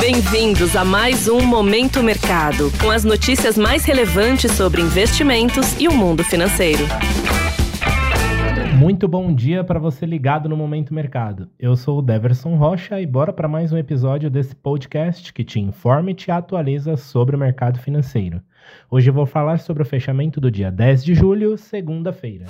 Bem-vindos a mais um Momento Mercado, com as notícias mais relevantes sobre investimentos e o mundo financeiro. Muito bom dia para você ligado no Momento Mercado. Eu sou o Deverson Rocha e bora para mais um episódio desse podcast que te informa e te atualiza sobre o mercado financeiro. Hoje eu vou falar sobre o fechamento do dia 10 de julho, segunda-feira.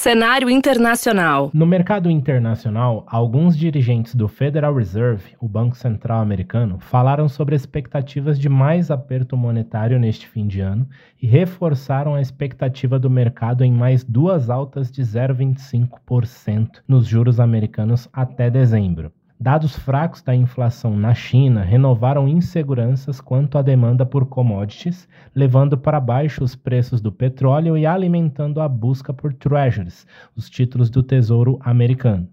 Cenário internacional. No mercado internacional, alguns dirigentes do Federal Reserve, o Banco Central Americano, falaram sobre expectativas de mais aperto monetário neste fim de ano e reforçaram a expectativa do mercado em mais duas altas de 0,25% nos juros americanos até dezembro. Dados fracos da inflação na China renovaram inseguranças quanto à demanda por commodities, levando para baixo os preços do petróleo e alimentando a busca por treasuries, os títulos do Tesouro americano.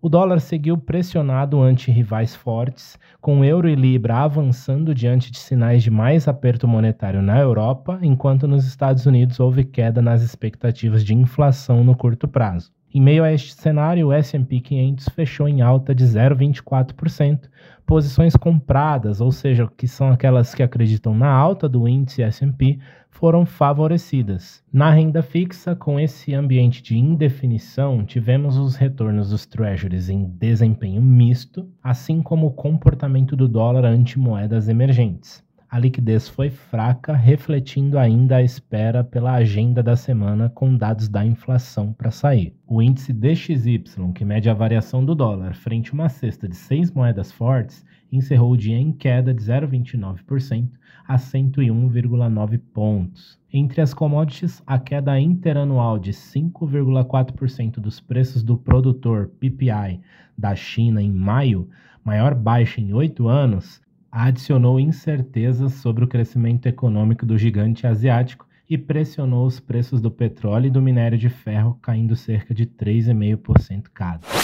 O dólar seguiu pressionado ante rivais fortes, com euro e libra avançando diante de sinais de mais aperto monetário na Europa, enquanto nos Estados Unidos houve queda nas expectativas de inflação no curto prazo. Em meio a este cenário, o S&P 500 fechou em alta de 0,24%. Posições compradas, ou seja, que são aquelas que acreditam na alta do índice S&P, foram favorecidas. Na renda fixa, com esse ambiente de indefinição, tivemos os retornos dos treasuries em desempenho misto, assim como o comportamento do dólar ante moedas emergentes a liquidez foi fraca, refletindo ainda a espera pela agenda da semana com dados da inflação para sair. O índice DXY, que mede a variação do dólar frente a uma cesta de seis moedas fortes, encerrou o dia em queda de 0,29% a 101,9 pontos. Entre as commodities, a queda interanual de 5,4% dos preços do produtor PPI da China em maio, maior baixa em oito anos, adicionou incertezas sobre o crescimento econômico do gigante asiático e pressionou os preços do petróleo e do minério de ferro, caindo cerca de 3,5% cada.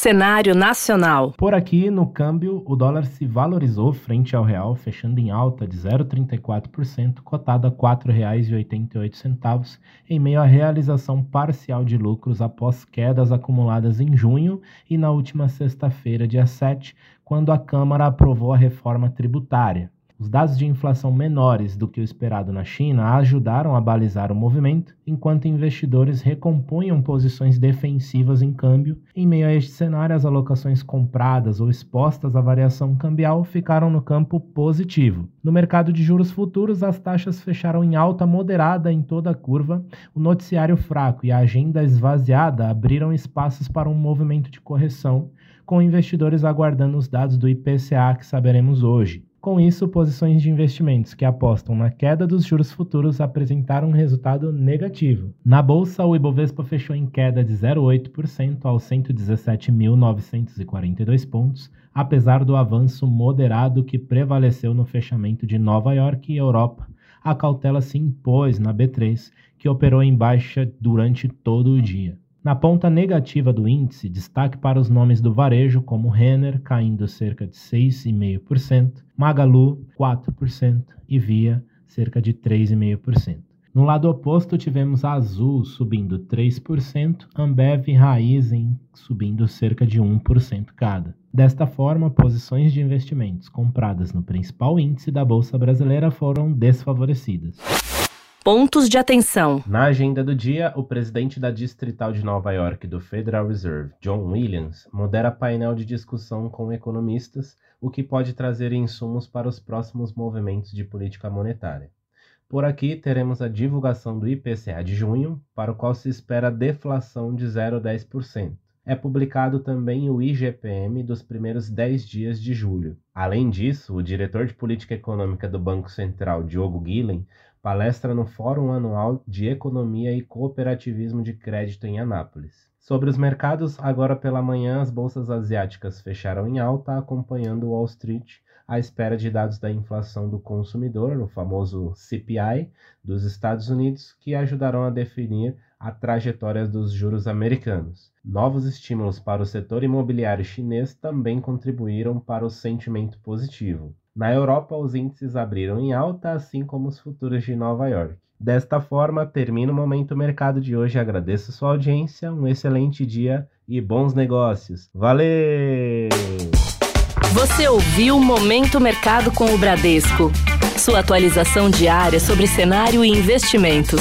Cenário nacional. Por aqui, no câmbio, o dólar se valorizou frente ao real, fechando em alta de 0,34%, cotado a R$ 4,88, em meio à realização parcial de lucros após quedas acumuladas em junho e na última sexta-feira, dia 7, quando a Câmara aprovou a reforma tributária. Os dados de inflação menores do que o esperado na China ajudaram a balizar o movimento, enquanto investidores recompunham posições defensivas em câmbio. Em meio a este cenário, as alocações compradas ou expostas à variação cambial ficaram no campo positivo. No mercado de juros futuros, as taxas fecharam em alta moderada em toda a curva. O noticiário fraco e a agenda esvaziada abriram espaços para um movimento de correção, com investidores aguardando os dados do IPCA que saberemos hoje. Com isso, posições de investimentos que apostam na queda dos juros futuros apresentaram um resultado negativo. Na bolsa, o Ibovespa fechou em queda de 0,8% aos 117.942 pontos, apesar do avanço moderado que prevaleceu no fechamento de Nova York e Europa. A cautela se impôs na B3, que operou em baixa durante todo o dia. Na ponta negativa do índice, destaque para os nomes do varejo, como Renner, caindo cerca de 6,5%, Magalu, 4% e Via, cerca de 3,5%. No lado oposto, tivemos Azul subindo 3%, Ambev e Raizen subindo cerca de 1% cada. Desta forma, posições de investimentos compradas no principal índice da Bolsa Brasileira foram desfavorecidas. Pontos de atenção. Na agenda do dia, o presidente da Distrital de Nova York do Federal Reserve, John Williams, modera painel de discussão com economistas, o que pode trazer insumos para os próximos movimentos de política monetária. Por aqui, teremos a divulgação do IPCA de junho, para o qual se espera deflação de 0,10% é publicado também o IGPM dos primeiros 10 dias de julho. Além disso, o diretor de política econômica do Banco Central, Diogo Guilhem, palestra no Fórum Anual de Economia e Cooperativismo de Crédito em Anápolis. Sobre os mercados, agora pela manhã as bolsas asiáticas fecharam em alta, acompanhando Wall Street à espera de dados da inflação do consumidor, o famoso CPI, dos Estados Unidos, que ajudarão a definir a trajetória dos juros americanos. Novos estímulos para o setor imobiliário chinês também contribuíram para o sentimento positivo. Na Europa, os índices abriram em alta, assim como os futuros de Nova York. Desta forma, termina o Momento Mercado de hoje. Agradeço sua audiência, um excelente dia e bons negócios. Valeu! Você ouviu Momento Mercado com o Bradesco. Sua atualização diária sobre cenário e investimentos.